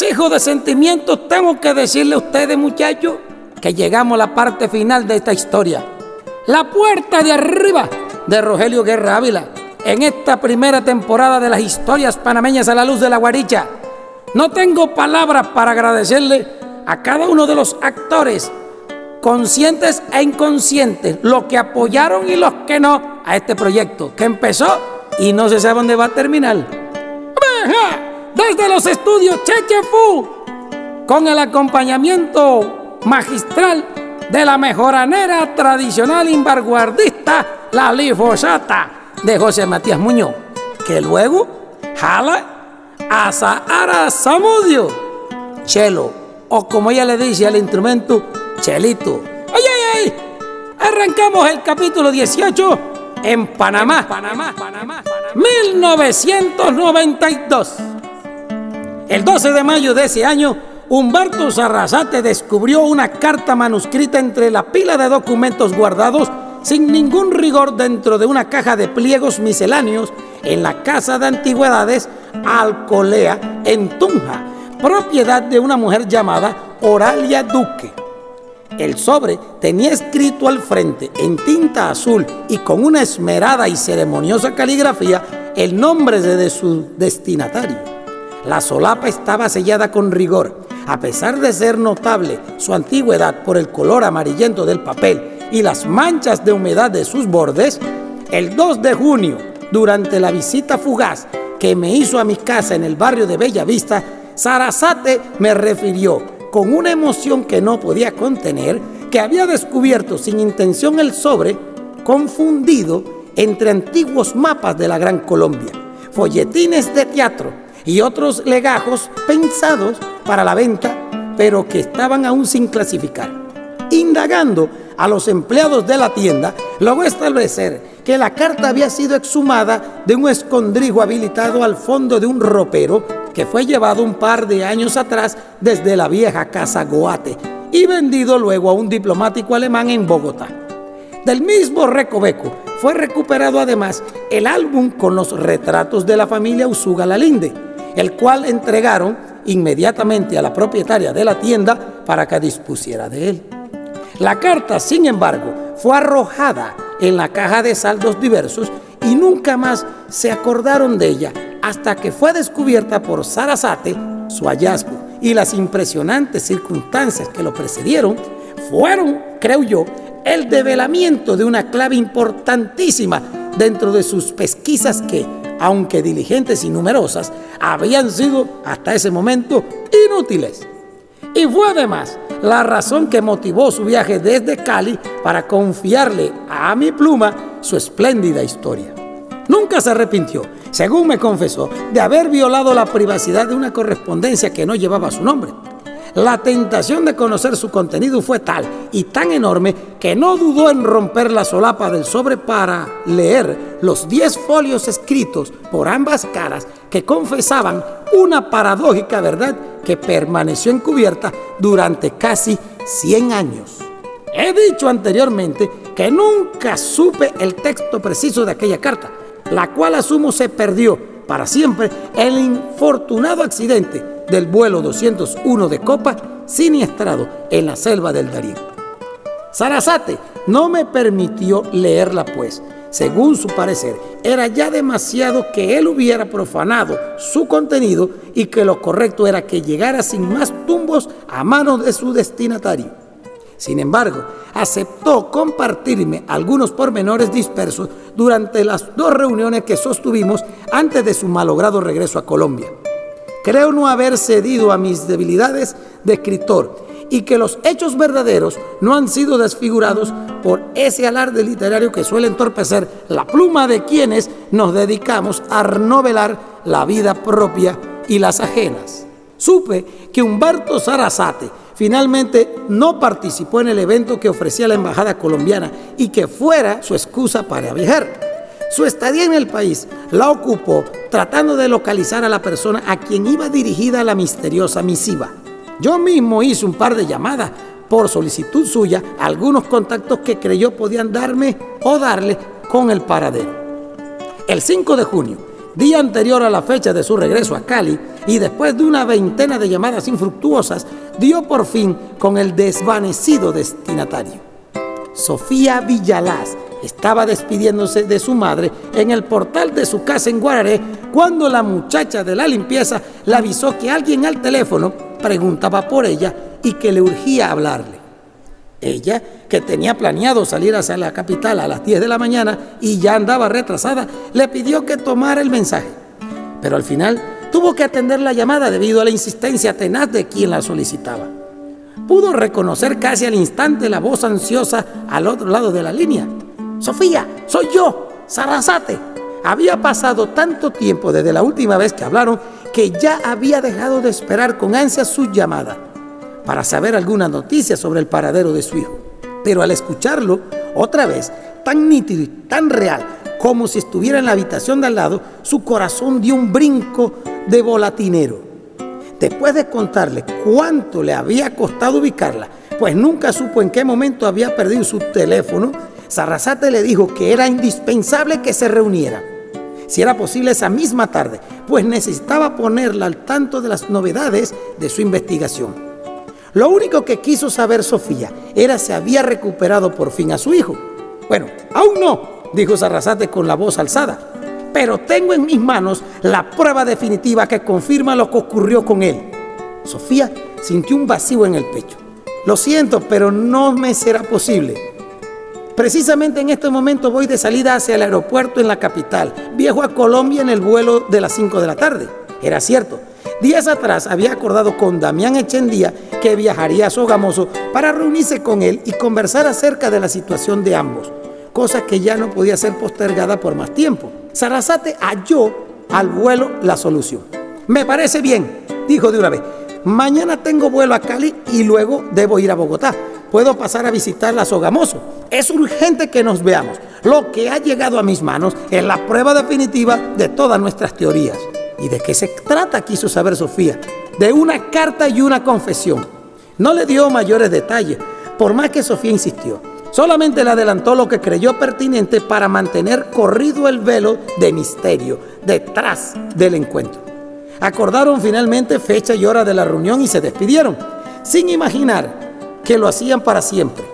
Amasijo de sentimientos tengo que decirle a ustedes, muchachos, que llegamos a la parte final de esta historia. La puerta de arriba de Rogelio Guerra Ávila en esta primera temporada de las historias panameñas a la luz de la guaricha. No tengo palabras para agradecerle a cada uno de los actores, conscientes e inconscientes, los que apoyaron y los que no a este proyecto, que empezó y no se sabe dónde va a terminar. Desde los estudios Chechefu, con el acompañamiento magistral de la mejoranera tradicional imbarguardista, la lifosata de José Matías Muñoz, que luego jala a Sahara Samudio, chelo, o como ella le dice al instrumento, chelito. ¡Ay, ay, ay! Arrancamos el capítulo 18 en Panamá, Panamá, Panamá, 1992. El 12 de mayo de ese año, Humberto Sarrazate descubrió una carta manuscrita entre la pila de documentos guardados sin ningún rigor dentro de una caja de pliegos misceláneos en la Casa de Antigüedades Alcolea, en Tunja, propiedad de una mujer llamada Oralia Duque. El sobre tenía escrito al frente en tinta azul y con una esmerada y ceremoniosa caligrafía el nombre de su destinatario. La solapa estaba sellada con rigor. A pesar de ser notable su antigüedad por el color amarillento del papel y las manchas de humedad de sus bordes, el 2 de junio, durante la visita fugaz que me hizo a mi casa en el barrio de Bella Vista, Sarasate me refirió con una emoción que no podía contener que había descubierto sin intención el sobre confundido entre antiguos mapas de la Gran Colombia, folletines de teatro y otros legajos pensados para la venta, pero que estaban aún sin clasificar. Indagando a los empleados de la tienda, logró establecer que la carta había sido exhumada de un escondrijo habilitado al fondo de un ropero que fue llevado un par de años atrás desde la vieja casa Goate y vendido luego a un diplomático alemán en Bogotá. Del mismo recoveco fue recuperado además el álbum con los retratos de la familia Usuga Lalinde, el cual entregaron inmediatamente a la propietaria de la tienda para que dispusiera de él. La carta, sin embargo, fue arrojada en la caja de saldos diversos y nunca más se acordaron de ella hasta que fue descubierta por Sarasate su hallazgo y las impresionantes circunstancias que lo precedieron fueron, creo yo, el develamiento de una clave importantísima dentro de sus pesquisas que, aunque diligentes y numerosas, habían sido hasta ese momento inútiles. Y fue además la razón que motivó su viaje desde Cali para confiarle a mi pluma su espléndida historia. Nunca se arrepintió, según me confesó, de haber violado la privacidad de una correspondencia que no llevaba su nombre. La tentación de conocer su contenido fue tal y tan enorme que no dudó en romper la solapa del sobre para leer los diez folios escritos por ambas caras que confesaban una paradójica verdad que permaneció encubierta durante casi 100 años. He dicho anteriormente que nunca supe el texto preciso de aquella carta, la cual asumo se perdió para siempre el infortunado accidente del vuelo 201 de Copa siniestrado en la selva del Darío. Sarasate no me permitió leerla pues, según su parecer, era ya demasiado que él hubiera profanado su contenido y que lo correcto era que llegara sin más tumbos a manos de su destinatario. Sin embargo, aceptó compartirme algunos pormenores dispersos durante las dos reuniones que sostuvimos antes de su malogrado regreso a Colombia. Creo no haber cedido a mis debilidades de escritor y que los hechos verdaderos no han sido desfigurados por ese alarde literario que suele entorpecer la pluma de quienes nos dedicamos a novelar la vida propia y las ajenas. Supe que Humberto Sarasate finalmente no participó en el evento que ofrecía la embajada colombiana y que fuera su excusa para viajar. Su estadía en el país la ocupó tratando de localizar a la persona a quien iba dirigida la misteriosa misiva. Yo mismo hice un par de llamadas por solicitud suya algunos contactos que creyó podían darme o darle con el paradero. El 5 de junio día anterior a la fecha de su regreso a Cali, y después de una veintena de llamadas infructuosas, dio por fin con el desvanecido destinatario. Sofía Villalaz estaba despidiéndose de su madre en el portal de su casa en Guararé cuando la muchacha de la limpieza le avisó que alguien al teléfono preguntaba por ella y que le urgía hablarle. Ella, que tenía planeado salir hacia la capital a las 10 de la mañana y ya andaba retrasada, le pidió que tomara el mensaje. Pero al final tuvo que atender la llamada debido a la insistencia tenaz de quien la solicitaba. Pudo reconocer casi al instante la voz ansiosa al otro lado de la línea. Sofía, soy yo, Sarasate. Había pasado tanto tiempo desde la última vez que hablaron que ya había dejado de esperar con ansia su llamada para saber alguna noticia sobre el paradero de su hijo. Pero al escucharlo otra vez, tan nítido y tan real como si estuviera en la habitación de al lado, su corazón dio un brinco de volatinero. Después de contarle cuánto le había costado ubicarla, pues nunca supo en qué momento había perdido su teléfono, Sarrazate le dijo que era indispensable que se reuniera, si era posible esa misma tarde, pues necesitaba ponerla al tanto de las novedades de su investigación. Lo único que quiso saber Sofía era si había recuperado por fin a su hijo. Bueno, aún no, dijo Sarrazate con la voz alzada, pero tengo en mis manos la prueba definitiva que confirma lo que ocurrió con él. Sofía sintió un vacío en el pecho. Lo siento, pero no me será posible. Precisamente en este momento voy de salida hacia el aeropuerto en la capital. Viajo a Colombia en el vuelo de las 5 de la tarde. Era cierto. Días atrás había acordado con Damián Echendía que viajaría a Sogamoso para reunirse con él y conversar acerca de la situación de ambos, cosa que ya no podía ser postergada por más tiempo. Sarasate halló al vuelo la solución. Me parece bien, dijo de una vez. Mañana tengo vuelo a Cali y luego debo ir a Bogotá puedo pasar a visitar la Sogamoso. Es urgente que nos veamos. Lo que ha llegado a mis manos es la prueba definitiva de todas nuestras teorías. ¿Y de qué se trata? Quiso saber Sofía. De una carta y una confesión. No le dio mayores detalles, por más que Sofía insistió. Solamente le adelantó lo que creyó pertinente para mantener corrido el velo de misterio detrás del encuentro. Acordaron finalmente fecha y hora de la reunión y se despidieron, sin imaginar que lo hacían para siempre.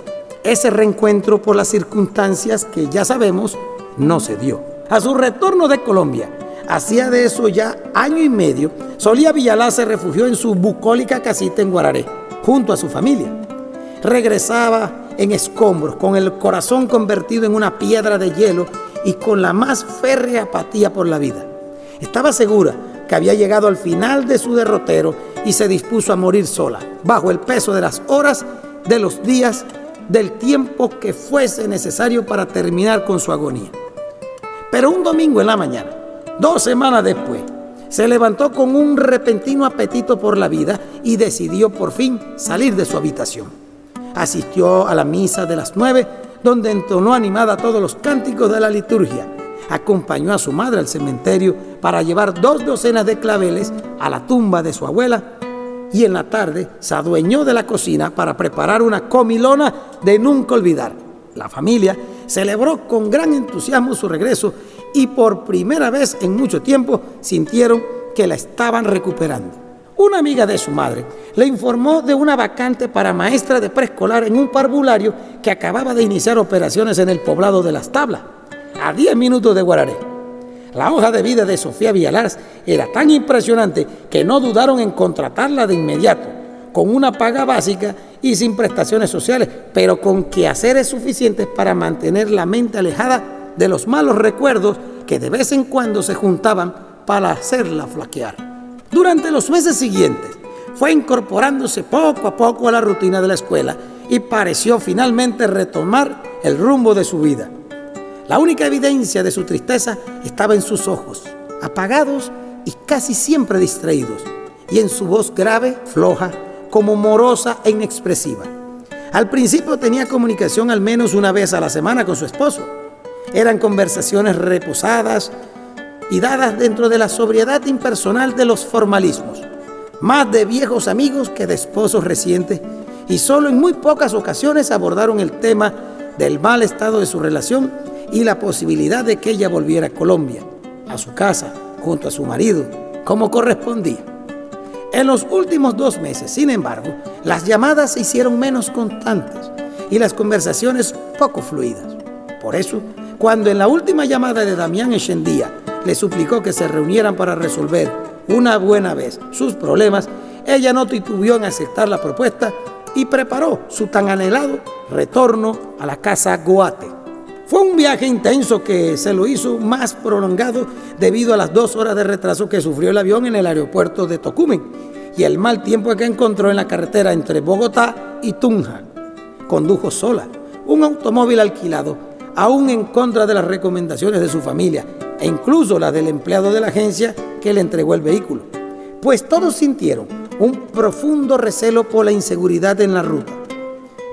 Ese reencuentro por las circunstancias que ya sabemos no se dio. A su retorno de Colombia, hacía de eso ya año y medio, Solía Villalá se refugió en su bucólica casita en Guararé, junto a su familia. Regresaba en escombros, con el corazón convertido en una piedra de hielo y con la más férrea apatía por la vida. Estaba segura que había llegado al final de su derrotero y se dispuso a morir sola, bajo el peso de las horas, de los días, del tiempo que fuese necesario para terminar con su agonía. Pero un domingo en la mañana, dos semanas después, se levantó con un repentino apetito por la vida y decidió por fin salir de su habitación. Asistió a la misa de las nueve, donde entonó animada todos los cánticos de la liturgia acompañó a su madre al cementerio para llevar dos docenas de claveles a la tumba de su abuela y en la tarde se adueñó de la cocina para preparar una comilona de nunca olvidar. La familia celebró con gran entusiasmo su regreso y por primera vez en mucho tiempo sintieron que la estaban recuperando. Una amiga de su madre le informó de una vacante para maestra de preescolar en un parvulario que acababa de iniciar operaciones en el poblado de Las Tablas a 10 minutos de Guararé. La hoja de vida de Sofía Villalars era tan impresionante que no dudaron en contratarla de inmediato, con una paga básica y sin prestaciones sociales, pero con quehaceres suficientes para mantener la mente alejada de los malos recuerdos que de vez en cuando se juntaban para hacerla flaquear. Durante los meses siguientes, fue incorporándose poco a poco a la rutina de la escuela y pareció finalmente retomar el rumbo de su vida. La única evidencia de su tristeza estaba en sus ojos, apagados y casi siempre distraídos, y en su voz grave, floja, como morosa e inexpresiva. Al principio tenía comunicación al menos una vez a la semana con su esposo. Eran conversaciones reposadas y dadas dentro de la sobriedad impersonal de los formalismos, más de viejos amigos que de esposos recientes, y solo en muy pocas ocasiones abordaron el tema del mal estado de su relación y la posibilidad de que ella volviera a Colombia, a su casa, junto a su marido, como correspondía. En los últimos dos meses, sin embargo, las llamadas se hicieron menos constantes y las conversaciones poco fluidas. Por eso, cuando en la última llamada de Damián Echendía le suplicó que se reunieran para resolver una buena vez sus problemas, ella no titubeó en aceptar la propuesta y preparó su tan anhelado retorno a la casa Goate. Fue un viaje intenso que se lo hizo más prolongado debido a las dos horas de retraso que sufrió el avión en el aeropuerto de Tocumen y el mal tiempo que encontró en la carretera entre Bogotá y Tunja. Condujo sola un automóvil alquilado, aún en contra de las recomendaciones de su familia e incluso la del empleado de la agencia que le entregó el vehículo, pues todos sintieron un profundo recelo por la inseguridad en la ruta.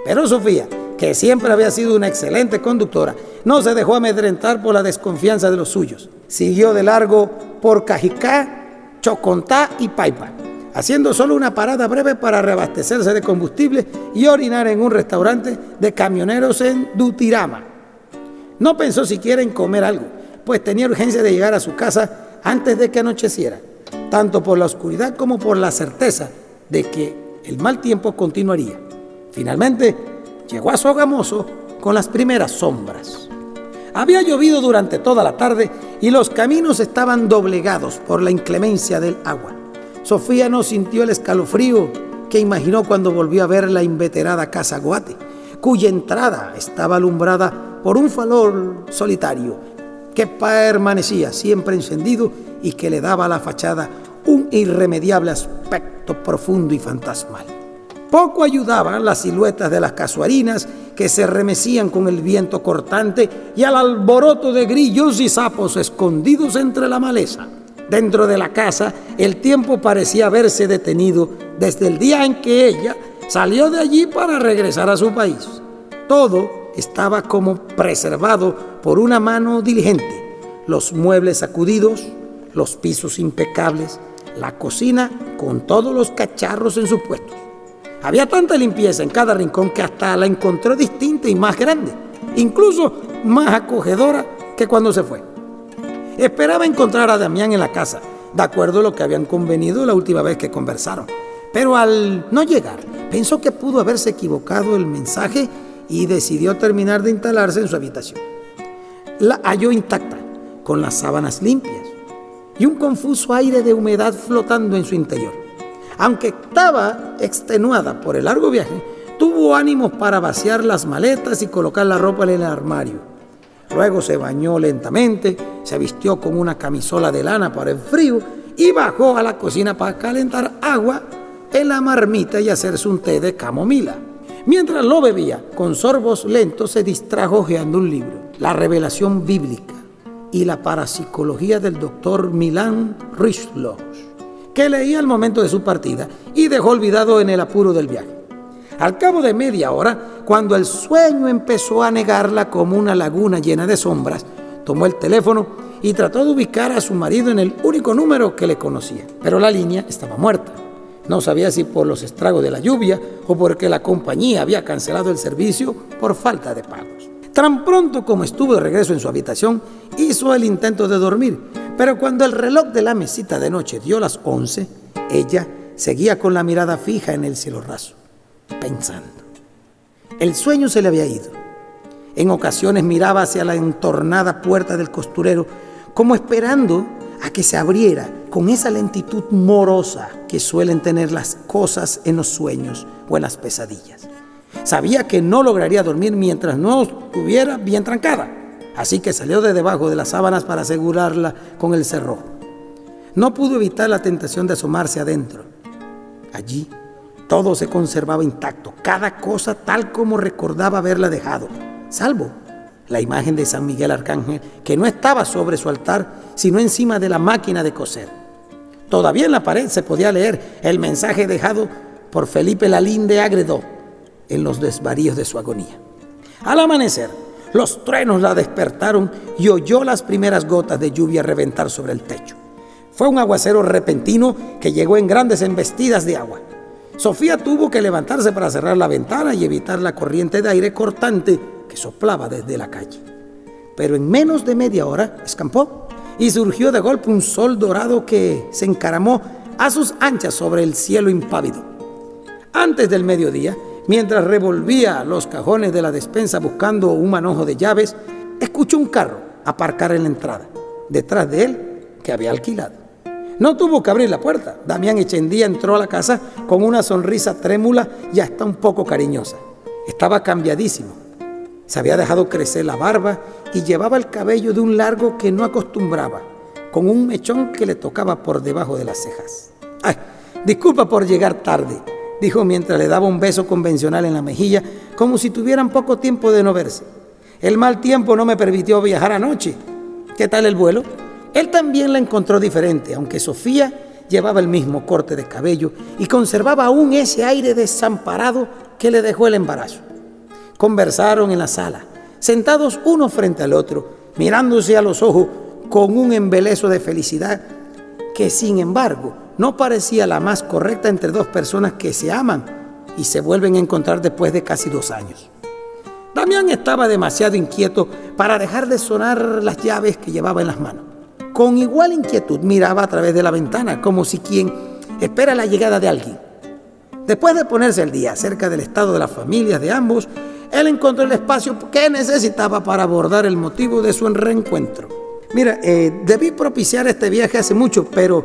Pero Sofía, que siempre había sido una excelente conductora, no se dejó amedrentar por la desconfianza de los suyos. Siguió de largo por Cajicá, Chocontá y Paipa, haciendo solo una parada breve para reabastecerse de combustible y orinar en un restaurante de camioneros en Dutirama. No pensó siquiera en comer algo, pues tenía urgencia de llegar a su casa antes de que anocheciera, tanto por la oscuridad como por la certeza de que el mal tiempo continuaría. Finalmente, llegó a Sogamoso con las primeras sombras. Había llovido durante toda la tarde y los caminos estaban doblegados por la inclemencia del agua. Sofía no sintió el escalofrío que imaginó cuando volvió a ver la inveterada casa Guate, cuya entrada estaba alumbrada por un farol solitario que permanecía siempre encendido y que le daba a la fachada un irremediable aspecto profundo y fantasmal. Poco ayudaban las siluetas de las casuarinas que se remecían con el viento cortante y al alboroto de grillos y sapos escondidos entre la maleza. Dentro de la casa el tiempo parecía haberse detenido desde el día en que ella salió de allí para regresar a su país. Todo estaba como preservado por una mano diligente. Los muebles sacudidos, los pisos impecables, la cocina con todos los cacharros en sus puestos. Había tanta limpieza en cada rincón que hasta la encontró distinta y más grande, incluso más acogedora que cuando se fue. Esperaba encontrar a Damián en la casa, de acuerdo a lo que habían convenido la última vez que conversaron. Pero al no llegar, pensó que pudo haberse equivocado el mensaje y decidió terminar de instalarse en su habitación. La halló intacta, con las sábanas limpias y un confuso aire de humedad flotando en su interior. Aunque estaba extenuada por el largo viaje, tuvo ánimos para vaciar las maletas y colocar la ropa en el armario. Luego se bañó lentamente, se vistió con una camisola de lana para el frío y bajó a la cocina para calentar agua en la marmita y hacerse un té de camomila. Mientras lo bebía, con sorbos lentos se distrajo hojeando un libro, La Revelación Bíblica y la Parapsicología del doctor Milan Rishloch que leía al momento de su partida y dejó olvidado en el apuro del viaje. Al cabo de media hora, cuando el sueño empezó a negarla como una laguna llena de sombras, tomó el teléfono y trató de ubicar a su marido en el único número que le conocía. Pero la línea estaba muerta. No sabía si por los estragos de la lluvia o porque la compañía había cancelado el servicio por falta de pagos. Tan pronto como estuvo de regreso en su habitación, hizo el intento de dormir, pero cuando el reloj de la mesita de noche dio las 11, ella seguía con la mirada fija en el cielo raso, pensando. El sueño se le había ido. En ocasiones miraba hacia la entornada puerta del costurero, como esperando a que se abriera con esa lentitud morosa que suelen tener las cosas en los sueños o en las pesadillas. Sabía que no lograría dormir mientras no estuviera bien trancada así que salió de debajo de las sábanas para asegurarla con el cerrojo. No pudo evitar la tentación de asomarse adentro. Allí todo se conservaba intacto, cada cosa tal como recordaba haberla dejado, salvo la imagen de San Miguel Arcángel, que no estaba sobre su altar, sino encima de la máquina de coser. Todavía en la pared se podía leer el mensaje dejado por Felipe Lalín de Agredó en los desvaríos de su agonía. Al amanecer, los truenos la despertaron y oyó las primeras gotas de lluvia reventar sobre el techo. Fue un aguacero repentino que llegó en grandes embestidas de agua. Sofía tuvo que levantarse para cerrar la ventana y evitar la corriente de aire cortante que soplaba desde la calle. Pero en menos de media hora escampó y surgió de golpe un sol dorado que se encaramó a sus anchas sobre el cielo impávido. Antes del mediodía, mientras revolvía los cajones de la despensa buscando un manojo de llaves, escuchó un carro aparcar en la entrada, detrás de él, que había alquilado. No tuvo que abrir la puerta. Damián Echendía entró a la casa con una sonrisa trémula y hasta un poco cariñosa. Estaba cambiadísimo. Se había dejado crecer la barba y llevaba el cabello de un largo que no acostumbraba, con un mechón que le tocaba por debajo de las cejas. Ay, disculpa por llegar tarde, dijo mientras le daba un beso convencional en la mejilla, como si tuvieran poco tiempo de no verse. El mal tiempo no me permitió viajar anoche. ¿Qué tal el vuelo? Él también la encontró diferente, aunque Sofía llevaba el mismo corte de cabello y conservaba aún ese aire desamparado que le dejó el embarazo. Conversaron en la sala, sentados uno frente al otro, mirándose a los ojos con un embelezo de felicidad que sin embargo no parecía la más correcta entre dos personas que se aman y se vuelven a encontrar después de casi dos años. Damián estaba demasiado inquieto para dejar de sonar las llaves que llevaba en las manos. Con igual inquietud miraba a través de la ventana, como si quien espera la llegada de alguien. Después de ponerse el día acerca del estado de las familias de ambos, él encontró el espacio que necesitaba para abordar el motivo de su reencuentro. Mira, eh, debí propiciar este viaje hace mucho, pero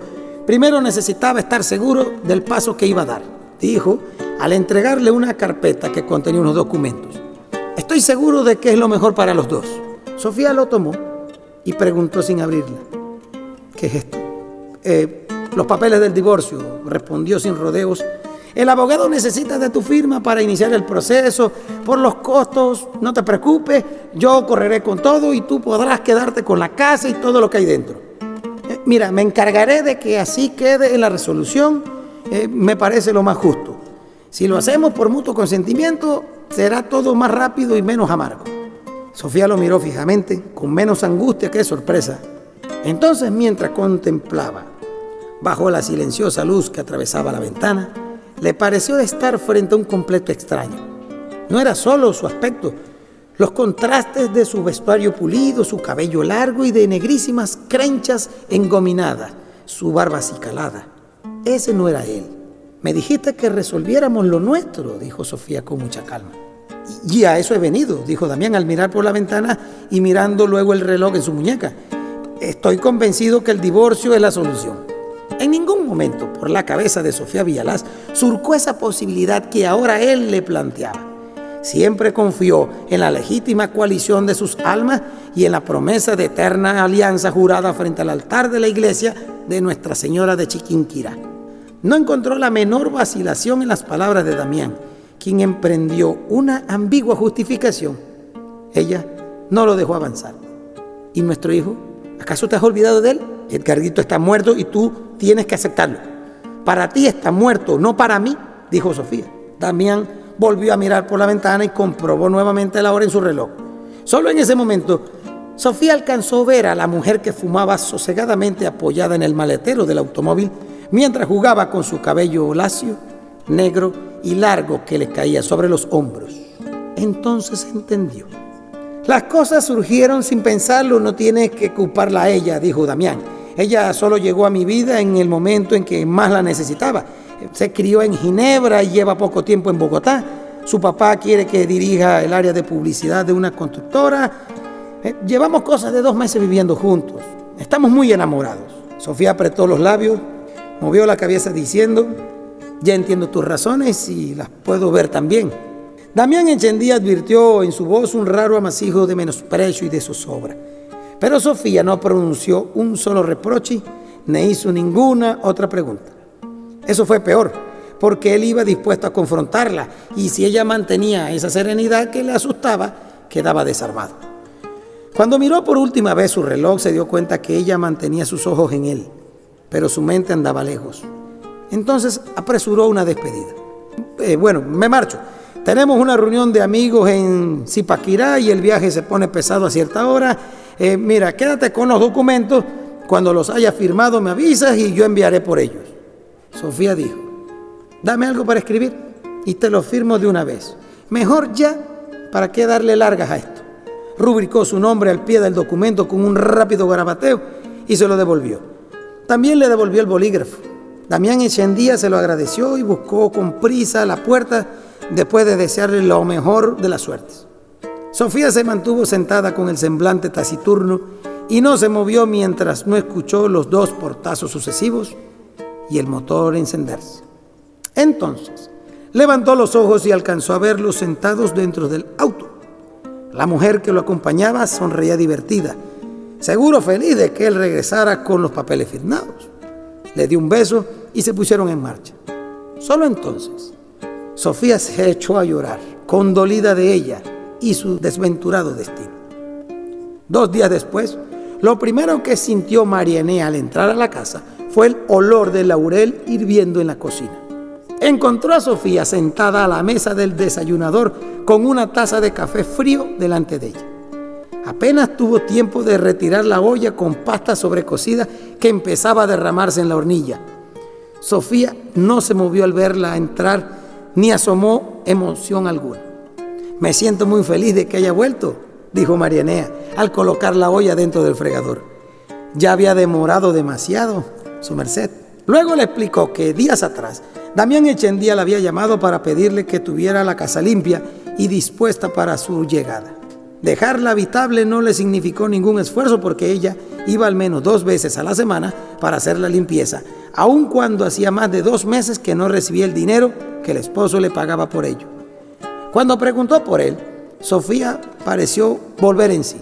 primero necesitaba estar seguro del paso que iba a dar, dijo al entregarle una carpeta que contenía unos documentos. Estoy seguro de que es lo mejor para los dos. Sofía lo tomó y preguntó sin abrirla. ¿Qué es esto? Eh, los papeles del divorcio, respondió sin rodeos. El abogado necesita de tu firma para iniciar el proceso. Por los costos, no te preocupes, yo correré con todo y tú podrás quedarte con la casa y todo lo que hay dentro. Mira, me encargaré de que así quede en la resolución. Eh, me parece lo más justo. Si lo hacemos por mutuo consentimiento, será todo más rápido y menos amargo. Sofía lo miró fijamente, con menos angustia que sorpresa. Entonces, mientras contemplaba, bajo la silenciosa luz que atravesaba la ventana, le pareció estar frente a un completo extraño. No era solo su aspecto, los contrastes de su vestuario pulido, su cabello largo y de negrísimas crenchas engominadas, su barba acicalada. Ese no era él. Me dijiste que resolviéramos lo nuestro, dijo Sofía con mucha calma. Y a eso he venido, dijo Damián al mirar por la ventana y mirando luego el reloj en su muñeca. Estoy convencido que el divorcio es la solución. En ningún momento por la cabeza de Sofía Villalaz surcó esa posibilidad que ahora él le planteaba. Siempre confió en la legítima coalición de sus almas y en la promesa de eterna alianza jurada frente al altar de la iglesia de Nuestra Señora de Chiquinquirá. No encontró la menor vacilación en las palabras de Damián, quien emprendió una ambigua justificación. Ella no lo dejó avanzar. ¿Y nuestro hijo? ¿Acaso te has olvidado de él? Edgarito está muerto y tú tienes que aceptarlo. Para ti está muerto, no para mí, dijo Sofía. Damián volvió a mirar por la ventana y comprobó nuevamente la hora en su reloj. Solo en ese momento, Sofía alcanzó a ver a la mujer que fumaba sosegadamente apoyada en el maletero del automóvil mientras jugaba con su cabello lacio, negro y largo que le caía sobre los hombros. Entonces entendió. Las cosas surgieron sin pensarlo, no tienes que culparla a ella, dijo Damián. Ella solo llegó a mi vida en el momento en que más la necesitaba. Se crió en Ginebra y lleva poco tiempo en Bogotá. Su papá quiere que dirija el área de publicidad de una constructora. Eh, llevamos cosas de dos meses viviendo juntos. Estamos muy enamorados. Sofía apretó los labios, movió la cabeza diciendo, ya entiendo tus razones y las puedo ver también. Damián Enchendía advirtió en su voz un raro amasijo de menosprecio y de zozobra. Pero Sofía no pronunció un solo reproche ni hizo ninguna otra pregunta. Eso fue peor, porque él iba dispuesto a confrontarla y si ella mantenía esa serenidad que le asustaba, quedaba desarmado. Cuando miró por última vez su reloj se dio cuenta que ella mantenía sus ojos en él, pero su mente andaba lejos. Entonces apresuró una despedida. Eh, bueno, me marcho. Tenemos una reunión de amigos en Zipaquirá y el viaje se pone pesado a cierta hora. Eh, mira, quédate con los documentos. Cuando los haya firmado me avisas y yo enviaré por ellos. Sofía dijo, dame algo para escribir y te lo firmo de una vez. Mejor ya, ¿para qué darle largas a esto? Rubricó su nombre al pie del documento con un rápido garabateo y se lo devolvió. También le devolvió el bolígrafo. Damián Echendía se lo agradeció y buscó con prisa la puerta después de desearle lo mejor de las suertes. Sofía se mantuvo sentada con el semblante taciturno y no se movió mientras no escuchó los dos portazos sucesivos y el motor encenderse. Entonces, levantó los ojos y alcanzó a verlos sentados dentro del auto. La mujer que lo acompañaba sonreía divertida, seguro feliz de que él regresara con los papeles firmados. Le dio un beso y se pusieron en marcha. Solo entonces, Sofía se echó a llorar, condolida de ella y su desventurado destino. Dos días después, lo primero que sintió Marianne al entrar a la casa fue el olor de laurel hirviendo en la cocina. Encontró a Sofía sentada a la mesa del desayunador con una taza de café frío delante de ella. Apenas tuvo tiempo de retirar la olla con pasta sobrecocida que empezaba a derramarse en la hornilla. Sofía no se movió al verla entrar ni asomó emoción alguna. Me siento muy feliz de que haya vuelto, dijo Marianea al colocar la olla dentro del fregador. Ya había demorado demasiado, su merced. Luego le explicó que días atrás Damián Echendía la había llamado para pedirle que tuviera la casa limpia y dispuesta para su llegada. Dejarla habitable no le significó ningún esfuerzo porque ella iba al menos dos veces a la semana para hacer la limpieza, aun cuando hacía más de dos meses que no recibía el dinero que el esposo le pagaba por ello. Cuando preguntó por él, Sofía pareció volver en sí.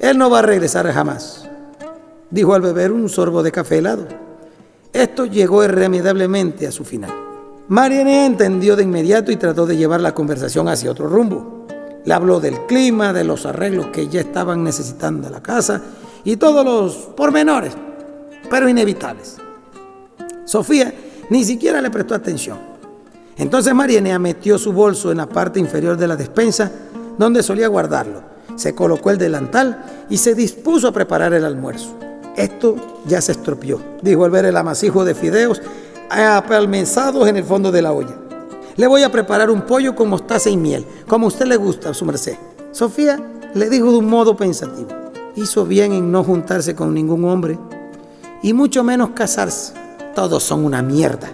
Él no va a regresar jamás, dijo al beber un sorbo de café helado. Esto llegó irremediablemente a su final. Marianne entendió de inmediato y trató de llevar la conversación hacia otro rumbo. Le habló del clima, de los arreglos que ya estaban necesitando la casa y todos los pormenores, pero inevitables. Sofía ni siquiera le prestó atención. Entonces Marianne metió su bolso en la parte inferior de la despensa donde solía guardarlo. Se colocó el delantal y se dispuso a preparar el almuerzo. Esto ya se estropeó, dijo al ver el amasijo de fideos apalmenzados en el fondo de la olla. Le voy a preparar un pollo con mostaza y miel, como a usted le gusta, su merced. Sofía le dijo de un modo pensativo. Hizo bien en no juntarse con ningún hombre y mucho menos casarse. Todos son una mierda.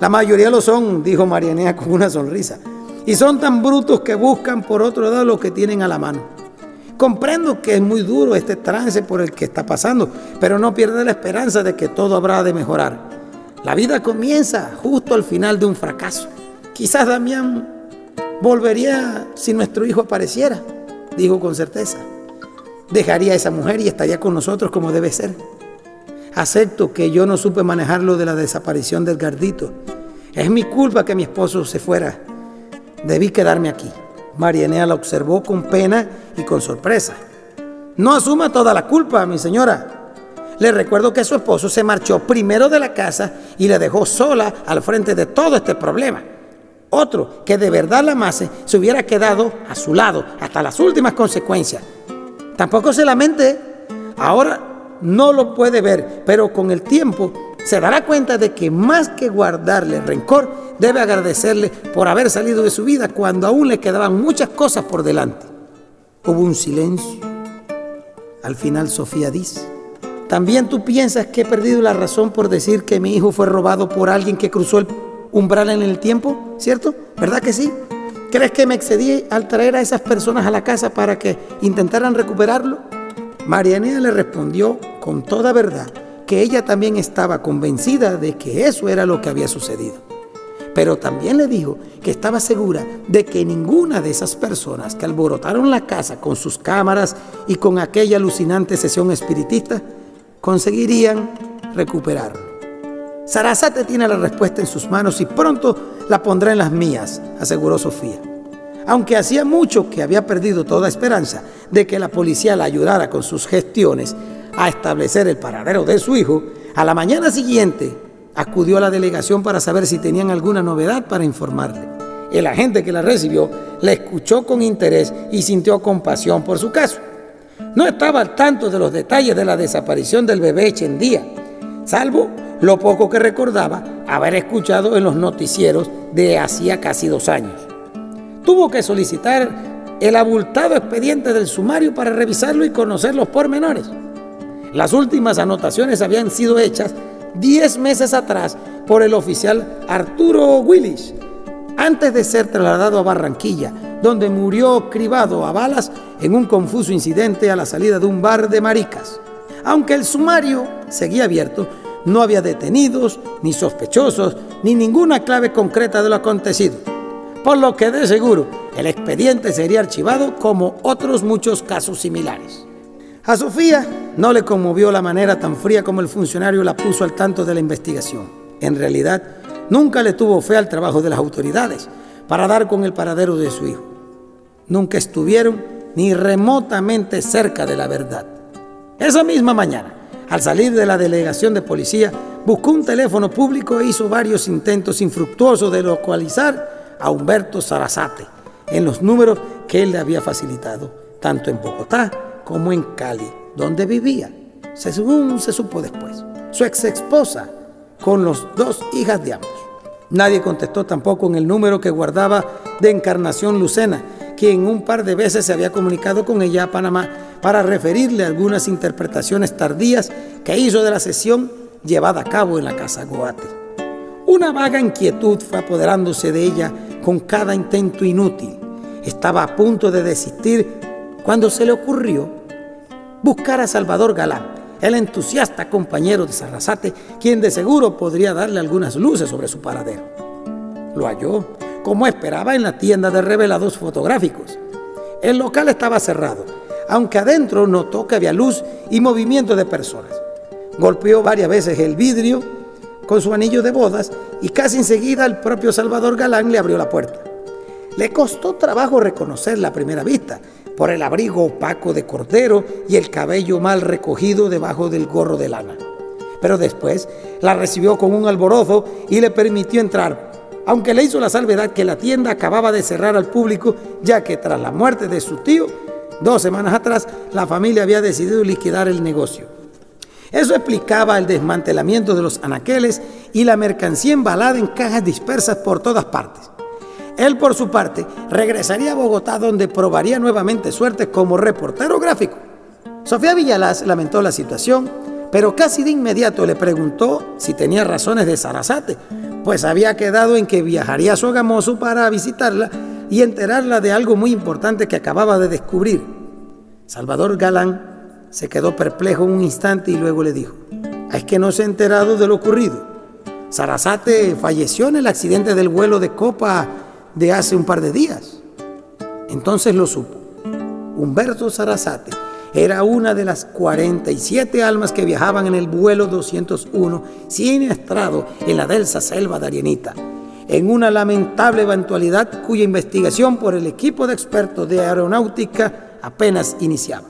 La mayoría lo son, dijo Marianea con una sonrisa. Y son tan brutos que buscan por otro lado lo que tienen a la mano. Comprendo que es muy duro este trance por el que está pasando, pero no pierde la esperanza de que todo habrá de mejorar. La vida comienza justo al final de un fracaso. Quizás Damián volvería si nuestro hijo apareciera, dijo con certeza. Dejaría a esa mujer y estaría con nosotros como debe ser. Acepto que yo no supe manejar lo de la desaparición del gardito. Es mi culpa que mi esposo se fuera. Debí quedarme aquí. Marianea la observó con pena y con sorpresa. No asuma toda la culpa, mi señora. Le recuerdo que su esposo se marchó primero de la casa y la dejó sola al frente de todo este problema. Otro que de verdad la amase se hubiera quedado a su lado hasta las últimas consecuencias. Tampoco se lamente. Ahora no lo puede ver, pero con el tiempo se dará cuenta de que más que guardarle rencor, debe agradecerle por haber salido de su vida cuando aún le quedaban muchas cosas por delante. Hubo un silencio. Al final Sofía dice, también tú piensas que he perdido la razón por decir que mi hijo fue robado por alguien que cruzó el umbral en el tiempo, ¿cierto? ¿Verdad que sí? ¿Crees que me excedí al traer a esas personas a la casa para que intentaran recuperarlo? Marianea le respondió con toda verdad que ella también estaba convencida de que eso era lo que había sucedido. Pero también le dijo que estaba segura de que ninguna de esas personas que alborotaron la casa con sus cámaras y con aquella alucinante sesión espiritista conseguirían recuperarlo. Sarasate tiene la respuesta en sus manos y pronto la pondrá en las mías, aseguró Sofía. Aunque hacía mucho que había perdido toda esperanza de que la policía la ayudara con sus gestiones a establecer el paradero de su hijo, a la mañana siguiente acudió a la delegación para saber si tenían alguna novedad para informarle. El agente que la recibió la escuchó con interés y sintió compasión por su caso. No estaba al tanto de los detalles de la desaparición del bebé Echendía, salvo lo poco que recordaba haber escuchado en los noticieros de hacía casi dos años. Tuvo que solicitar el abultado expediente del sumario para revisarlo y conocer los pormenores. Las últimas anotaciones habían sido hechas 10 meses atrás por el oficial Arturo Willis, antes de ser trasladado a Barranquilla, donde murió cribado a balas en un confuso incidente a la salida de un bar de maricas. Aunque el sumario seguía abierto, no había detenidos, ni sospechosos, ni ninguna clave concreta de lo acontecido. Por lo que de seguro el expediente sería archivado como otros muchos casos similares. A Sofía no le conmovió la manera tan fría como el funcionario la puso al tanto de la investigación. En realidad, nunca le tuvo fe al trabajo de las autoridades para dar con el paradero de su hijo. Nunca estuvieron ni remotamente cerca de la verdad. Esa misma mañana, al salir de la delegación de policía, buscó un teléfono público e hizo varios intentos infructuosos de localizar a Humberto Sarasate en los números que él le había facilitado, tanto en Bogotá como en Cali, donde vivía, según se supo después. Su ex esposa, con los dos hijas de ambos. Nadie contestó tampoco en el número que guardaba de Encarnación Lucena, quien un par de veces se había comunicado con ella a Panamá para referirle algunas interpretaciones tardías que hizo de la sesión llevada a cabo en la casa Goate. Una vaga inquietud fue apoderándose de ella con cada intento inútil. Estaba a punto de desistir cuando se le ocurrió buscar a Salvador Galán, el entusiasta compañero de Sarrazate, quien de seguro podría darle algunas luces sobre su paradero. Lo halló, como esperaba, en la tienda de revelados fotográficos. El local estaba cerrado, aunque adentro notó que había luz y movimiento de personas. Golpeó varias veces el vidrio con su anillo de bodas y casi enseguida el propio Salvador Galán le abrió la puerta. Le costó trabajo reconocerla a primera vista por el abrigo opaco de cordero y el cabello mal recogido debajo del gorro de lana. Pero después la recibió con un alborozo y le permitió entrar, aunque le hizo la salvedad que la tienda acababa de cerrar al público, ya que tras la muerte de su tío, dos semanas atrás, la familia había decidido liquidar el negocio. Eso explicaba el desmantelamiento de los anaqueles y la mercancía embalada en cajas dispersas por todas partes. Él, por su parte, regresaría a Bogotá donde probaría nuevamente suerte como reportero gráfico. Sofía Villalaz lamentó la situación, pero casi de inmediato le preguntó si tenía razones de Sarasate, pues había quedado en que viajaría a Sogamoso para visitarla y enterarla de algo muy importante que acababa de descubrir. Salvador Galán se quedó perplejo un instante y luego le dijo, es que no se ha enterado de lo ocurrido. Sarasate falleció en el accidente del vuelo de Copa de hace un par de días. Entonces lo supo. Humberto Sarasate era una de las 47 almas que viajaban en el vuelo 201 siniestrado en la densa selva de Arienita, en una lamentable eventualidad cuya investigación por el equipo de expertos de aeronáutica apenas iniciaba.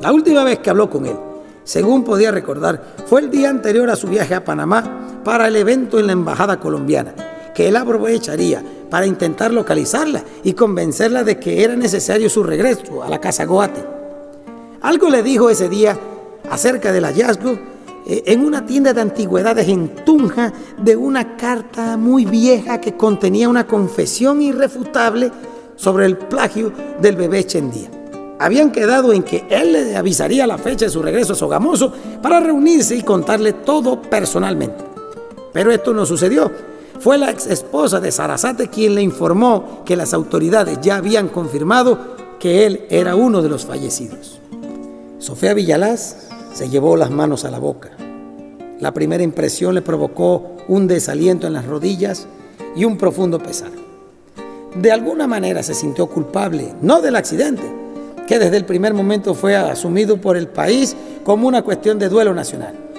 La última vez que habló con él, según podía recordar, fue el día anterior a su viaje a Panamá para el evento en la Embajada colombiana, que él aprovecharía para intentar localizarla y convencerla de que era necesario su regreso a la casa Goate. Algo le dijo ese día acerca del hallazgo eh, en una tienda de antigüedades en Tunja de una carta muy vieja que contenía una confesión irrefutable sobre el plagio del bebé Chendía. Habían quedado en que él le avisaría la fecha de su regreso a Sogamoso para reunirse y contarle todo personalmente. Pero esto no sucedió fue la ex esposa de Sarasate quien le informó que las autoridades ya habían confirmado que él era uno de los fallecidos. Sofía Villalaz se llevó las manos a la boca. La primera impresión le provocó un desaliento en las rodillas y un profundo pesar. De alguna manera se sintió culpable, no del accidente, que desde el primer momento fue asumido por el país como una cuestión de duelo nacional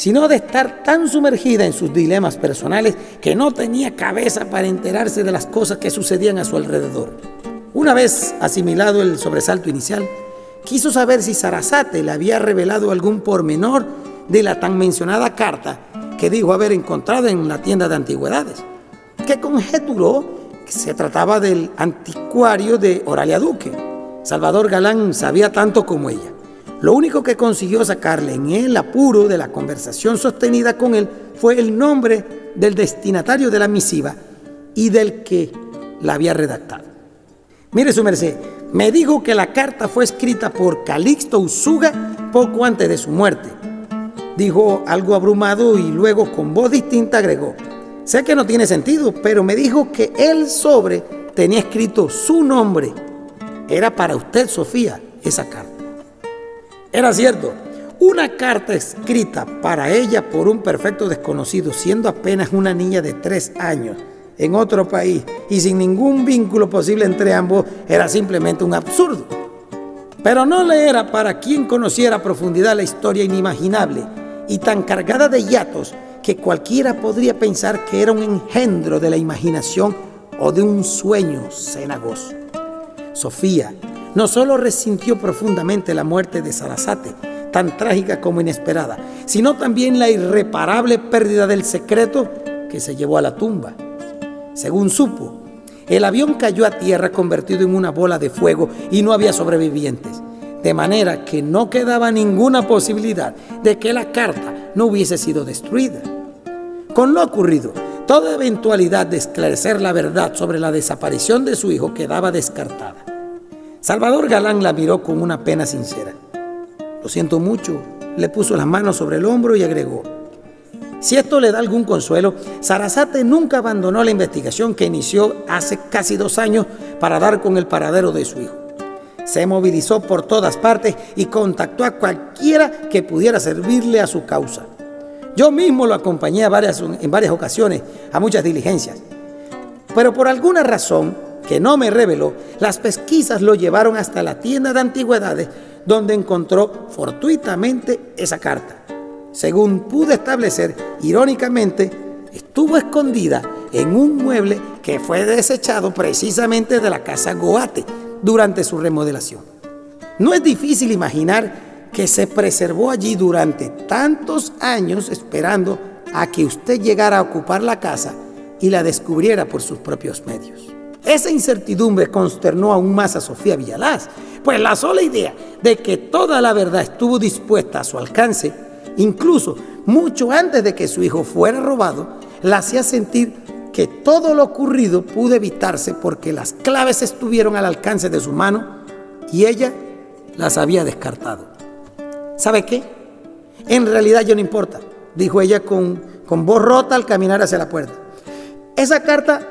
sino de estar tan sumergida en sus dilemas personales que no tenía cabeza para enterarse de las cosas que sucedían a su alrededor. Una vez asimilado el sobresalto inicial, quiso saber si Sarasate le había revelado algún pormenor de la tan mencionada carta que dijo haber encontrado en la tienda de antigüedades, que conjeturó que se trataba del anticuario de Oralia Duque. Salvador Galán sabía tanto como ella. Lo único que consiguió sacarle en el apuro de la conversación sostenida con él fue el nombre del destinatario de la misiva y del que la había redactado. Mire su merced, me dijo que la carta fue escrita por Calixto Usuga poco antes de su muerte dijo algo abrumado y luego con voz distinta agregó, sé que no tiene sentido, pero me dijo que el sobre tenía escrito su nombre. Era para usted, Sofía, esa carta. Era cierto, una carta escrita para ella por un perfecto desconocido, siendo apenas una niña de tres años en otro país y sin ningún vínculo posible entre ambos, era simplemente un absurdo. Pero no le era para quien conociera a profundidad la historia inimaginable y tan cargada de hiatos que cualquiera podría pensar que era un engendro de la imaginación o de un sueño cenagoso. Sofía no solo resintió profundamente la muerte de Sarasate, tan trágica como inesperada, sino también la irreparable pérdida del secreto que se llevó a la tumba. Según supo, el avión cayó a tierra convertido en una bola de fuego y no había sobrevivientes, de manera que no quedaba ninguna posibilidad de que la carta no hubiese sido destruida. Con lo ocurrido, toda eventualidad de esclarecer la verdad sobre la desaparición de su hijo quedaba descartada. Salvador Galán la miró con una pena sincera. Lo siento mucho, le puso las manos sobre el hombro y agregó, si esto le da algún consuelo, Sarasate nunca abandonó la investigación que inició hace casi dos años para dar con el paradero de su hijo. Se movilizó por todas partes y contactó a cualquiera que pudiera servirle a su causa. Yo mismo lo acompañé en varias ocasiones a muchas diligencias. Pero por alguna razón que no me reveló, las pesquisas lo llevaron hasta la tienda de antigüedades donde encontró fortuitamente esa carta. Según pude establecer, irónicamente, estuvo escondida en un mueble que fue desechado precisamente de la casa Goate durante su remodelación. No es difícil imaginar que se preservó allí durante tantos años esperando a que usted llegara a ocupar la casa y la descubriera por sus propios medios. Esa incertidumbre consternó aún más a Sofía Villalaz, pues la sola idea de que toda la verdad estuvo dispuesta a su alcance, incluso mucho antes de que su hijo fuera robado, la hacía sentir que todo lo ocurrido pudo evitarse porque las claves estuvieron al alcance de su mano y ella las había descartado. ¿Sabe qué? En realidad yo no importa, dijo ella con, con voz rota al caminar hacia la puerta. Esa carta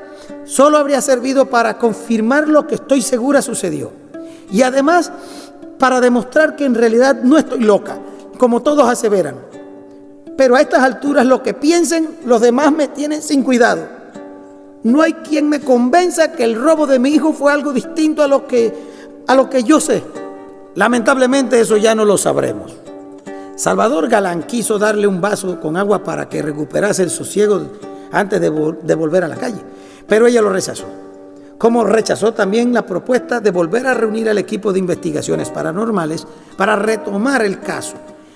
solo habría servido para confirmar lo que estoy segura sucedió. Y además para demostrar que en realidad no estoy loca, como todos aseveran. Pero a estas alturas lo que piensen los demás me tienen sin cuidado. No hay quien me convenza que el robo de mi hijo fue algo distinto a lo que, a lo que yo sé. Lamentablemente eso ya no lo sabremos. Salvador Galán quiso darle un vaso con agua para que recuperase el sosiego antes de, de volver a la calle, pero ella lo rechazó como rechazó también la propuesta de volver a reunir al equipo de investigaciones paranormales para retomar el caso,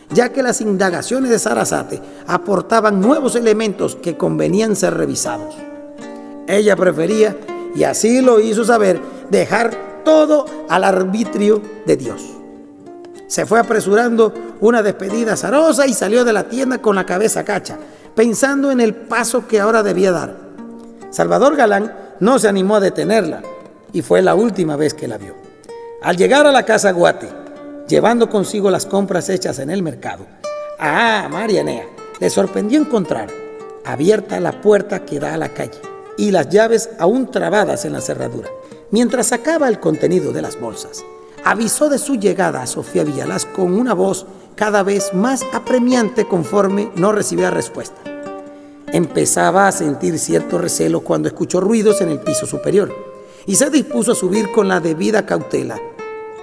ya que las indagaciones de Sarasate aportaban nuevos elementos que convenían ser revisados. Ella prefería, y así lo hizo saber, dejar todo al arbitrio de Dios. Se fue apresurando una despedida azarosa y salió de la tienda con la cabeza cacha, pensando en el paso que ahora debía dar. Salvador Galán no se animó a detenerla y fue la última vez que la vio. Al llegar a la casa Guate, llevando consigo las compras hechas en el mercado, a Marianea le sorprendió encontrar abierta la puerta que da a la calle y las llaves aún trabadas en la cerradura. Mientras sacaba el contenido de las bolsas, avisó de su llegada a Sofía Villalaz con una voz cada vez más apremiante conforme no recibía respuesta. Empezaba a sentir cierto recelo cuando escuchó ruidos en el piso superior y se dispuso a subir con la debida cautela.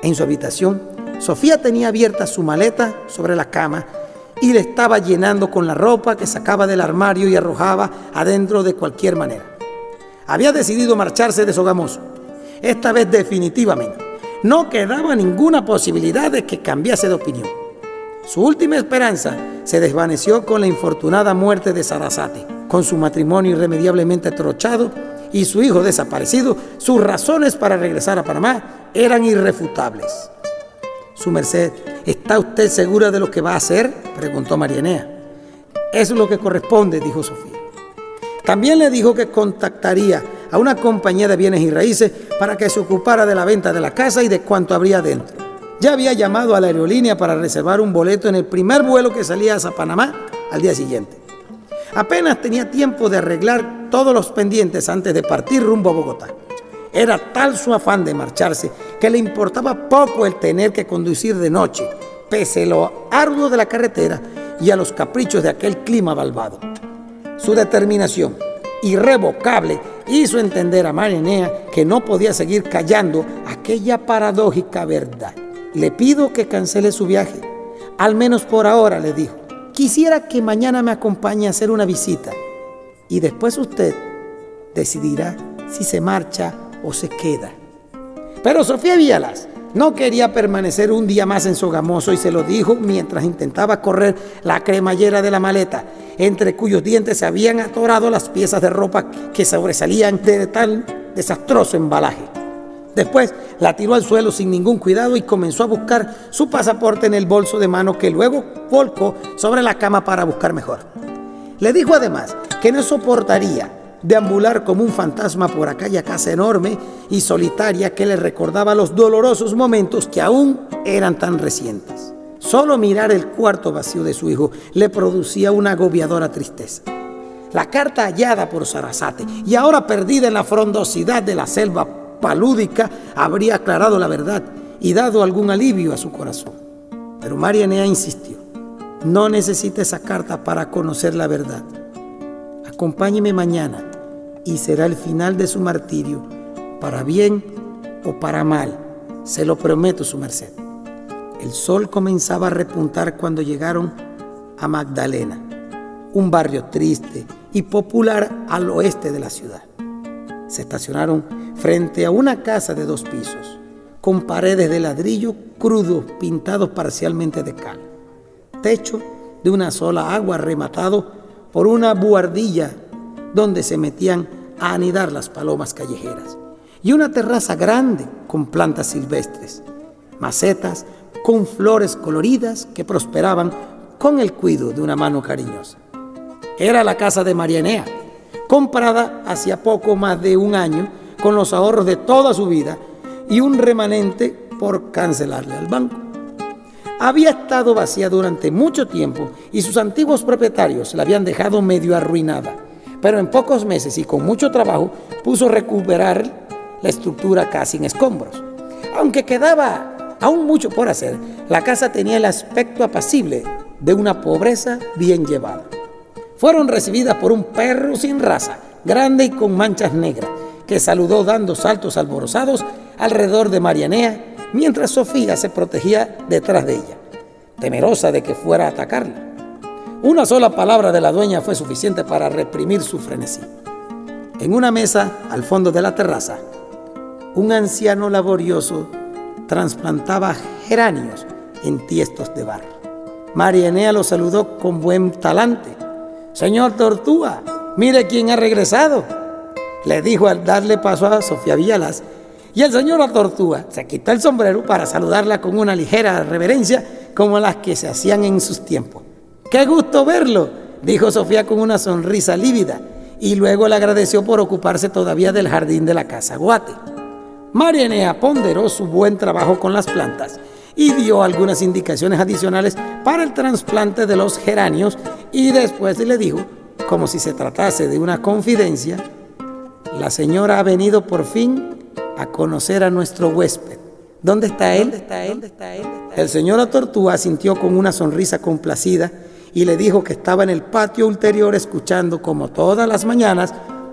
En su habitación, Sofía tenía abierta su maleta sobre la cama y le estaba llenando con la ropa que sacaba del armario y arrojaba adentro de cualquier manera. Había decidido marcharse de Sogamoso, esta vez definitivamente. No quedaba ninguna posibilidad de que cambiase de opinión. Su última esperanza se desvaneció con la infortunada muerte de Sarasate. Con su matrimonio irremediablemente trochado y su hijo desaparecido, sus razones para regresar a Panamá eran irrefutables. Su merced, ¿está usted segura de lo que va a hacer? preguntó Marianea. Es lo que corresponde, dijo Sofía. También le dijo que contactaría a una compañía de bienes y raíces para que se ocupara de la venta de la casa y de cuanto habría dentro. Ya había llamado a la aerolínea para reservar un boleto en el primer vuelo que salía a Panamá al día siguiente. Apenas tenía tiempo de arreglar todos los pendientes antes de partir rumbo a Bogotá. Era tal su afán de marcharse que le importaba poco el tener que conducir de noche, pese a lo arduo de la carretera y a los caprichos de aquel clima balbado. Su determinación irrevocable hizo entender a Marinea que no podía seguir callando aquella paradójica verdad. Le pido que cancele su viaje, al menos por ahora, le dijo. Quisiera que mañana me acompañe a hacer una visita y después usted decidirá si se marcha o se queda. Pero Sofía Vialas no quería permanecer un día más en Sogamoso y se lo dijo mientras intentaba correr la cremallera de la maleta, entre cuyos dientes se habían atorado las piezas de ropa que sobresalían de tal desastroso embalaje. Después la tiró al suelo sin ningún cuidado y comenzó a buscar su pasaporte en el bolso de mano que luego volcó sobre la cama para buscar mejor. Le dijo además que no soportaría deambular como un fantasma por aquella casa enorme y solitaria que le recordaba los dolorosos momentos que aún eran tan recientes. Solo mirar el cuarto vacío de su hijo le producía una agobiadora tristeza. La carta hallada por Sarasate y ahora perdida en la frondosidad de la selva palúdica habría aclarado la verdad y dado algún alivio a su corazón. Pero Marianea insistió, no necesita esa carta para conocer la verdad. Acompáñeme mañana y será el final de su martirio, para bien o para mal, se lo prometo su merced. El sol comenzaba a repuntar cuando llegaron a Magdalena, un barrio triste y popular al oeste de la ciudad. Se estacionaron frente a una casa de dos pisos, con paredes de ladrillo crudo pintados parcialmente de cal, techo de una sola agua rematado por una buhardilla donde se metían a anidar las palomas callejeras, y una terraza grande con plantas silvestres, macetas con flores coloridas que prosperaban con el cuido de una mano cariñosa. Era la casa de Marianea, comprada hacía poco más de un año con los ahorros de toda su vida y un remanente por cancelarle al banco. Había estado vacía durante mucho tiempo y sus antiguos propietarios la habían dejado medio arruinada pero en pocos meses y con mucho trabajo puso recuperar la estructura casi en escombros. Aunque quedaba aún mucho por hacer, la casa tenía el aspecto apacible de una pobreza bien llevada. Fueron recibidas por un perro sin raza, grande y con manchas negras, que saludó dando saltos alborozados alrededor de Marianea, mientras Sofía se protegía detrás de ella, temerosa de que fuera a atacarla. Una sola palabra de la dueña fue suficiente para reprimir su frenesí. En una mesa al fondo de la terraza, un anciano laborioso trasplantaba geranios en tiestos de barro. María Enea lo saludó con buen talante. Señor Tortuga, mire quién ha regresado. Le dijo al darle paso a Sofía Villalas. Y el señor Tortuga se quitó el sombrero para saludarla con una ligera reverencia como las que se hacían en sus tiempos. Qué gusto verlo, dijo Sofía con una sonrisa lívida, y luego le agradeció por ocuparse todavía del jardín de la casa Guate. Marianea ponderó su buen trabajo con las plantas y dio algunas indicaciones adicionales para el trasplante de los geranios y después le dijo, como si se tratase de una confidencia, la señora ha venido por fin a conocer a nuestro huésped. ¿Dónde está él? ¿Dónde está él? ¿Dónde está él? El señor Tortuga sintió con una sonrisa complacida y le dijo que estaba en el patio ulterior escuchando, como todas las mañanas,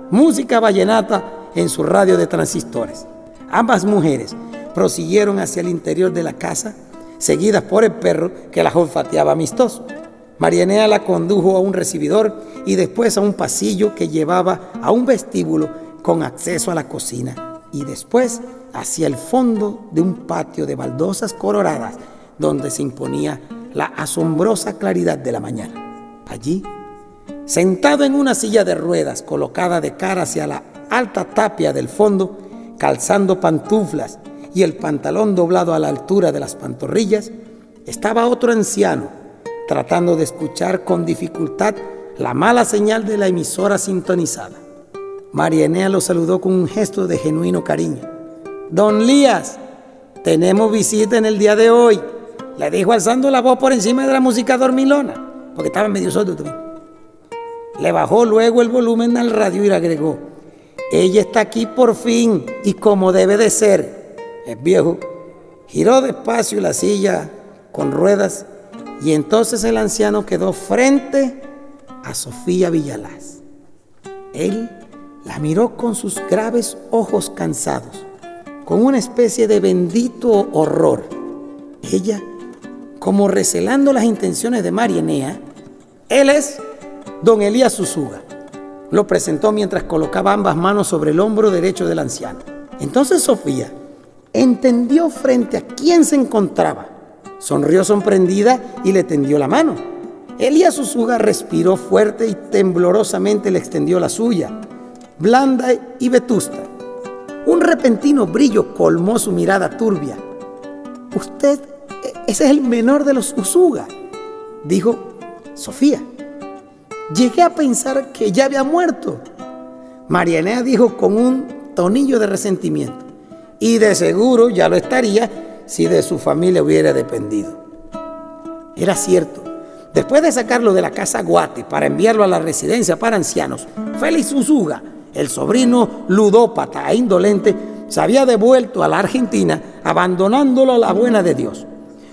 música vallenata en su radio de transistores. Ambas mujeres prosiguieron hacia el interior de la casa, seguidas por el perro que la olfateaba amistoso. Marianea la condujo a un recibidor y después a un pasillo que llevaba a un vestíbulo con acceso a la cocina y después hacia el fondo de un patio de baldosas coloradas donde se imponía la asombrosa claridad de la mañana. Allí, sentado en una silla de ruedas colocada de cara hacia la alta tapia del fondo, calzando pantuflas y el pantalón doblado a la altura de las pantorrillas, estaba otro anciano tratando de escuchar con dificultad la mala señal de la emisora sintonizada. María Enea lo saludó con un gesto de genuino cariño. Don Lías, tenemos visita en el día de hoy. Le dijo alzando la voz por encima de la música dormilona, porque estaba medio sordo también. Le bajó luego el volumen al radio y le agregó, ella está aquí por fin y como debe de ser. El viejo giró despacio la silla con ruedas y entonces el anciano quedó frente a Sofía Villalaz. Él la miró con sus graves ojos cansados, con una especie de bendito horror. Ella, como recelando las intenciones de Marienea, él es don Elías Susuga. Lo presentó mientras colocaba ambas manos sobre el hombro derecho del anciano. Entonces Sofía entendió frente a quién se encontraba. Sonrió sorprendida y le tendió la mano. Elías Susuga respiró fuerte y temblorosamente le extendió la suya blanda y vetusta. Un repentino brillo colmó su mirada turbia. Usted, ese es el menor de los Usuga, dijo Sofía. Llegué a pensar que ya había muerto. Marianea dijo con un tonillo de resentimiento. Y de seguro ya lo estaría si de su familia hubiera dependido. Era cierto. Después de sacarlo de la casa Guate para enviarlo a la residencia para ancianos, Félix Usuga el sobrino ludópata e indolente, se había devuelto a la Argentina abandonándolo a la buena de Dios,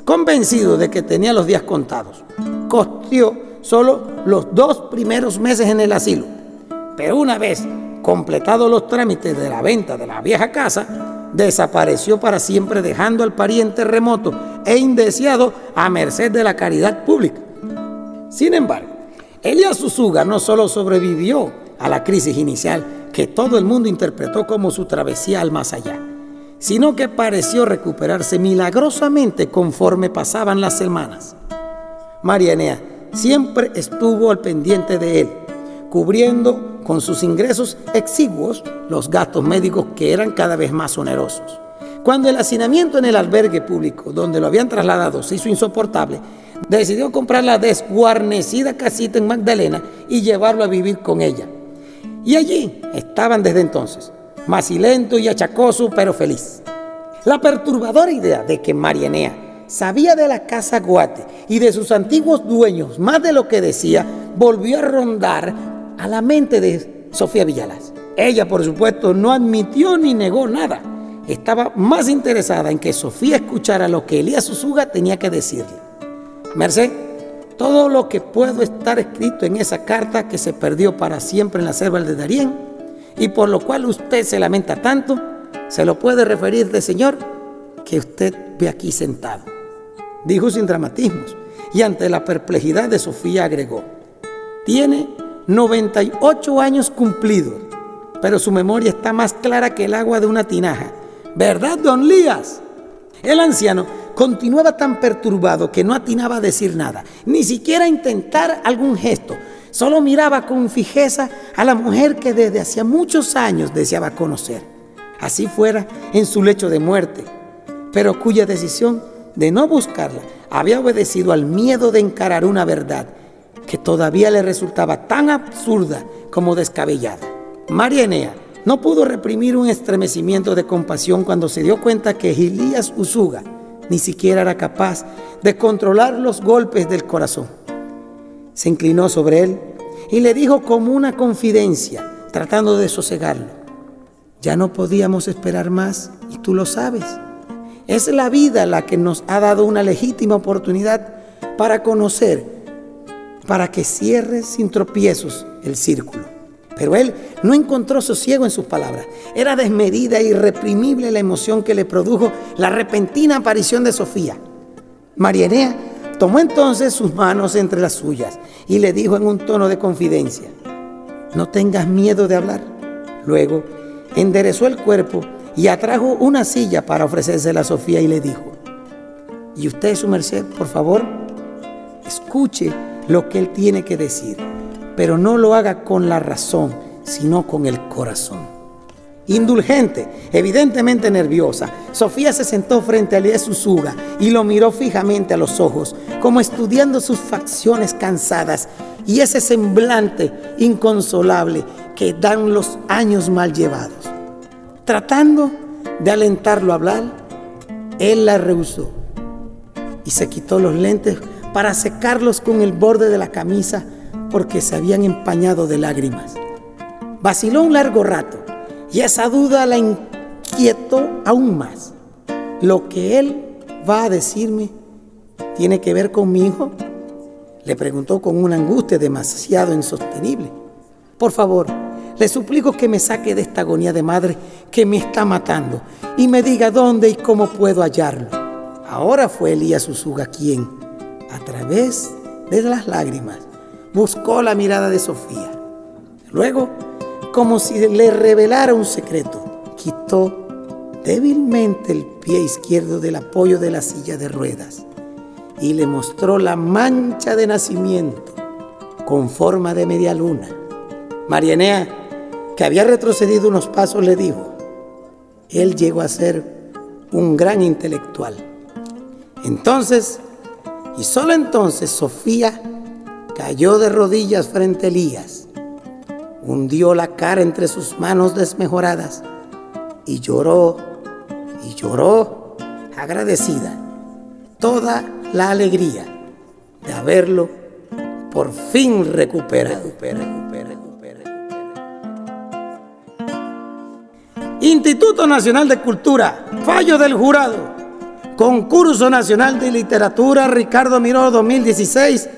convencido de que tenía los días contados. Costió solo los dos primeros meses en el asilo, pero una vez completados los trámites de la venta de la vieja casa, desapareció para siempre dejando al pariente remoto e indeseado a merced de la caridad pública. Sin embargo, Elías Susuga no solo sobrevivió a la crisis inicial que todo el mundo interpretó como su travesía al más allá, sino que pareció recuperarse milagrosamente conforme pasaban las semanas. Marianea siempre estuvo al pendiente de él, cubriendo con sus ingresos exiguos los gastos médicos que eran cada vez más onerosos. Cuando el hacinamiento en el albergue público donde lo habían trasladado se hizo insoportable, decidió comprar la desguarnecida casita en Magdalena y llevarlo a vivir con ella. Y allí estaban desde entonces, macilento y achacoso, pero feliz. La perturbadora idea de que Marianea sabía de la casa Guate y de sus antiguos dueños más de lo que decía, volvió a rondar a la mente de Sofía Villalas. Ella, por supuesto, no admitió ni negó nada. Estaba más interesada en que Sofía escuchara lo que Elías Susuga tenía que decirle. Merced, todo lo que puedo estar escrito en esa carta que se perdió para siempre en la selva de Darién y por lo cual usted se lamenta tanto, se lo puede referir de Señor que usted ve aquí sentado. Dijo sin dramatismos y ante la perplejidad de Sofía agregó, tiene 98 años cumplidos, pero su memoria está más clara que el agua de una tinaja. ¿Verdad, don Lías? El anciano continuaba tan perturbado que no atinaba a decir nada, ni siquiera intentar algún gesto. Solo miraba con fijeza a la mujer que desde hacía muchos años deseaba conocer. Así fuera en su lecho de muerte, pero cuya decisión de no buscarla había obedecido al miedo de encarar una verdad que todavía le resultaba tan absurda como descabellada. María Enea no pudo reprimir un estremecimiento de compasión cuando se dio cuenta que Gilías Usuga ni siquiera era capaz de controlar los golpes del corazón. Se inclinó sobre él y le dijo como una confidencia, tratando de sosegarlo, ya no podíamos esperar más y tú lo sabes. Es la vida la que nos ha dado una legítima oportunidad para conocer, para que cierre sin tropiezos el círculo. Pero él no encontró sosiego en sus palabras. Era desmedida e irreprimible la emoción que le produjo la repentina aparición de Sofía. Marianea tomó entonces sus manos entre las suyas y le dijo en un tono de confidencia, no tengas miedo de hablar. Luego enderezó el cuerpo y atrajo una silla para ofrecérsela a Sofía y le dijo, y usted, su merced, por favor, escuche lo que él tiene que decir pero no lo haga con la razón, sino con el corazón. Indulgente, evidentemente nerviosa, Sofía se sentó frente a Elías Usuga y lo miró fijamente a los ojos, como estudiando sus facciones cansadas y ese semblante inconsolable que dan los años mal llevados. Tratando de alentarlo a hablar, Él la rehusó y se quitó los lentes para secarlos con el borde de la camisa porque se habían empañado de lágrimas. Vaciló un largo rato y esa duda la inquietó aún más. Lo que él va a decirme tiene que ver con mi hijo. Le preguntó con una angustia demasiado insostenible. Por favor, le suplico que me saque de esta agonía de madre que me está matando y me diga dónde y cómo puedo hallarlo. Ahora fue Elías Usuga quien, a través de las lágrimas, buscó la mirada de Sofía. Luego, como si le revelara un secreto, quitó débilmente el pie izquierdo del apoyo de la silla de ruedas y le mostró la mancha de nacimiento con forma de media luna. Marianea, que había retrocedido unos pasos, le dijo, él llegó a ser un gran intelectual. Entonces, y solo entonces, Sofía cayó de rodillas frente a Elías, hundió la cara entre sus manos desmejoradas y lloró y lloró agradecida toda la alegría de haberlo por fin recuperado. Instituto Nacional de Cultura, fallo del jurado, concurso nacional de literatura Ricardo Miró 2016,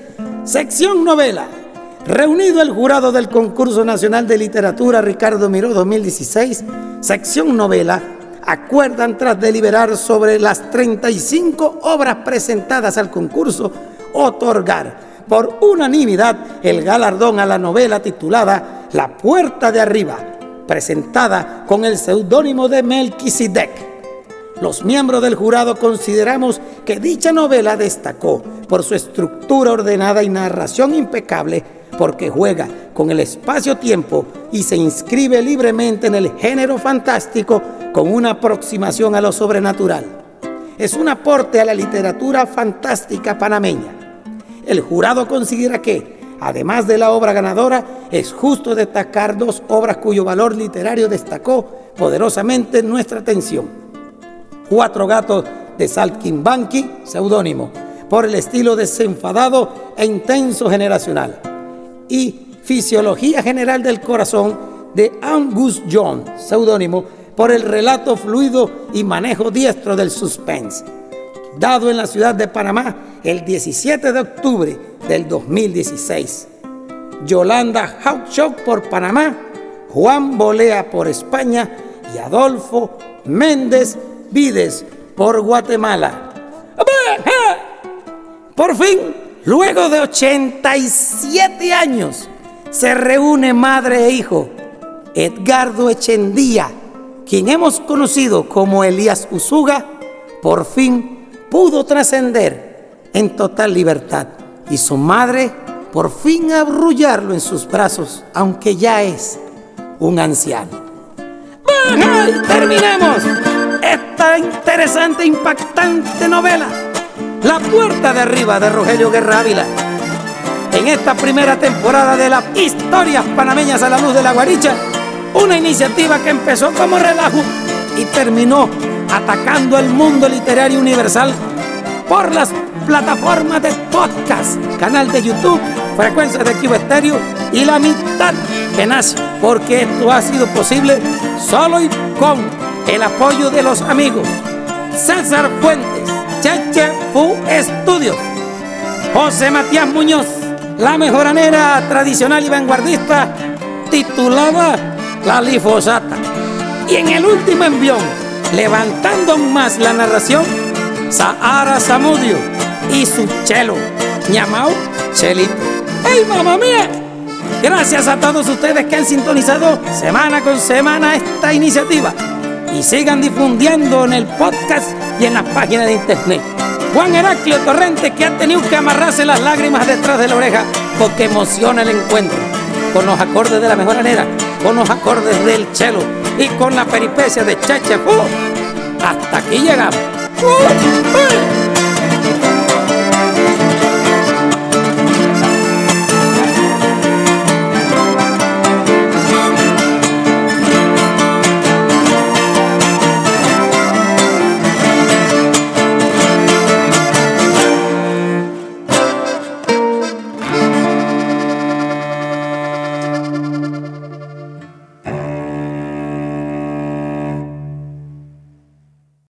sección novela. Reunido el jurado del concurso nacional de literatura Ricardo Miró 2016, sección novela, acuerdan tras deliberar sobre las 35 obras presentadas al concurso otorgar por unanimidad el galardón a la novela titulada La Puerta de Arriba presentada con el seudónimo de Melquisedec. Los miembros del jurado consideramos que dicha novela destacó por su estructura ordenada y narración impecable, porque juega con el espacio-tiempo y se inscribe libremente en el género fantástico con una aproximación a lo sobrenatural. Es un aporte a la literatura fantástica panameña. El jurado considera que Además de la obra ganadora, es justo destacar dos obras cuyo valor literario destacó poderosamente nuestra atención. Cuatro gatos de Salkinbanki, seudónimo, por el estilo desenfadado e intenso generacional. Y Fisiología General del Corazón de Angus John, seudónimo, por el relato fluido y manejo diestro del suspense dado en la ciudad de Panamá el 17 de octubre del 2016. Yolanda Hauchock por Panamá, Juan Bolea por España y Adolfo Méndez Vides por Guatemala. Por fin, luego de 87 años, se reúne madre e hijo. Edgardo Echendía, quien hemos conocido como Elías Usuga, por fin pudo trascender en total libertad y su madre por fin abrullarlo en sus brazos, aunque ya es un anciano. Terminemos esta interesante, impactante novela, La puerta de arriba de Rogelio Guerra Ávila. En esta primera temporada de las historias panameñas a la luz de la guaricha, una iniciativa que empezó como relajo y terminó atacando el mundo literario universal por las plataformas de podcast, canal de YouTube, frecuencias de Archivo Estéreo y la mitad que nace, porque esto ha sido posible solo y con el apoyo de los amigos. César Fuentes, Cheche Fu Estudios, José Matías Muñoz, la mejoranera tradicional y vanguardista titulada La Lifosata. Y en el último envión, levantando más la narración, Sahara Samudio y su chelo, Ñamao Chelito. ¡Ey, mamá mía! Gracias a todos ustedes que han sintonizado semana con semana esta iniciativa y sigan difundiendo en el podcast y en las páginas de internet. Juan Heraclio Torrente que ha tenido que amarrarse las lágrimas detrás de la oreja porque emociona el encuentro con los acordes de la mejor manera, con los acordes del chelo y con la peripecia de Chacha. Hasta aquí llegamos.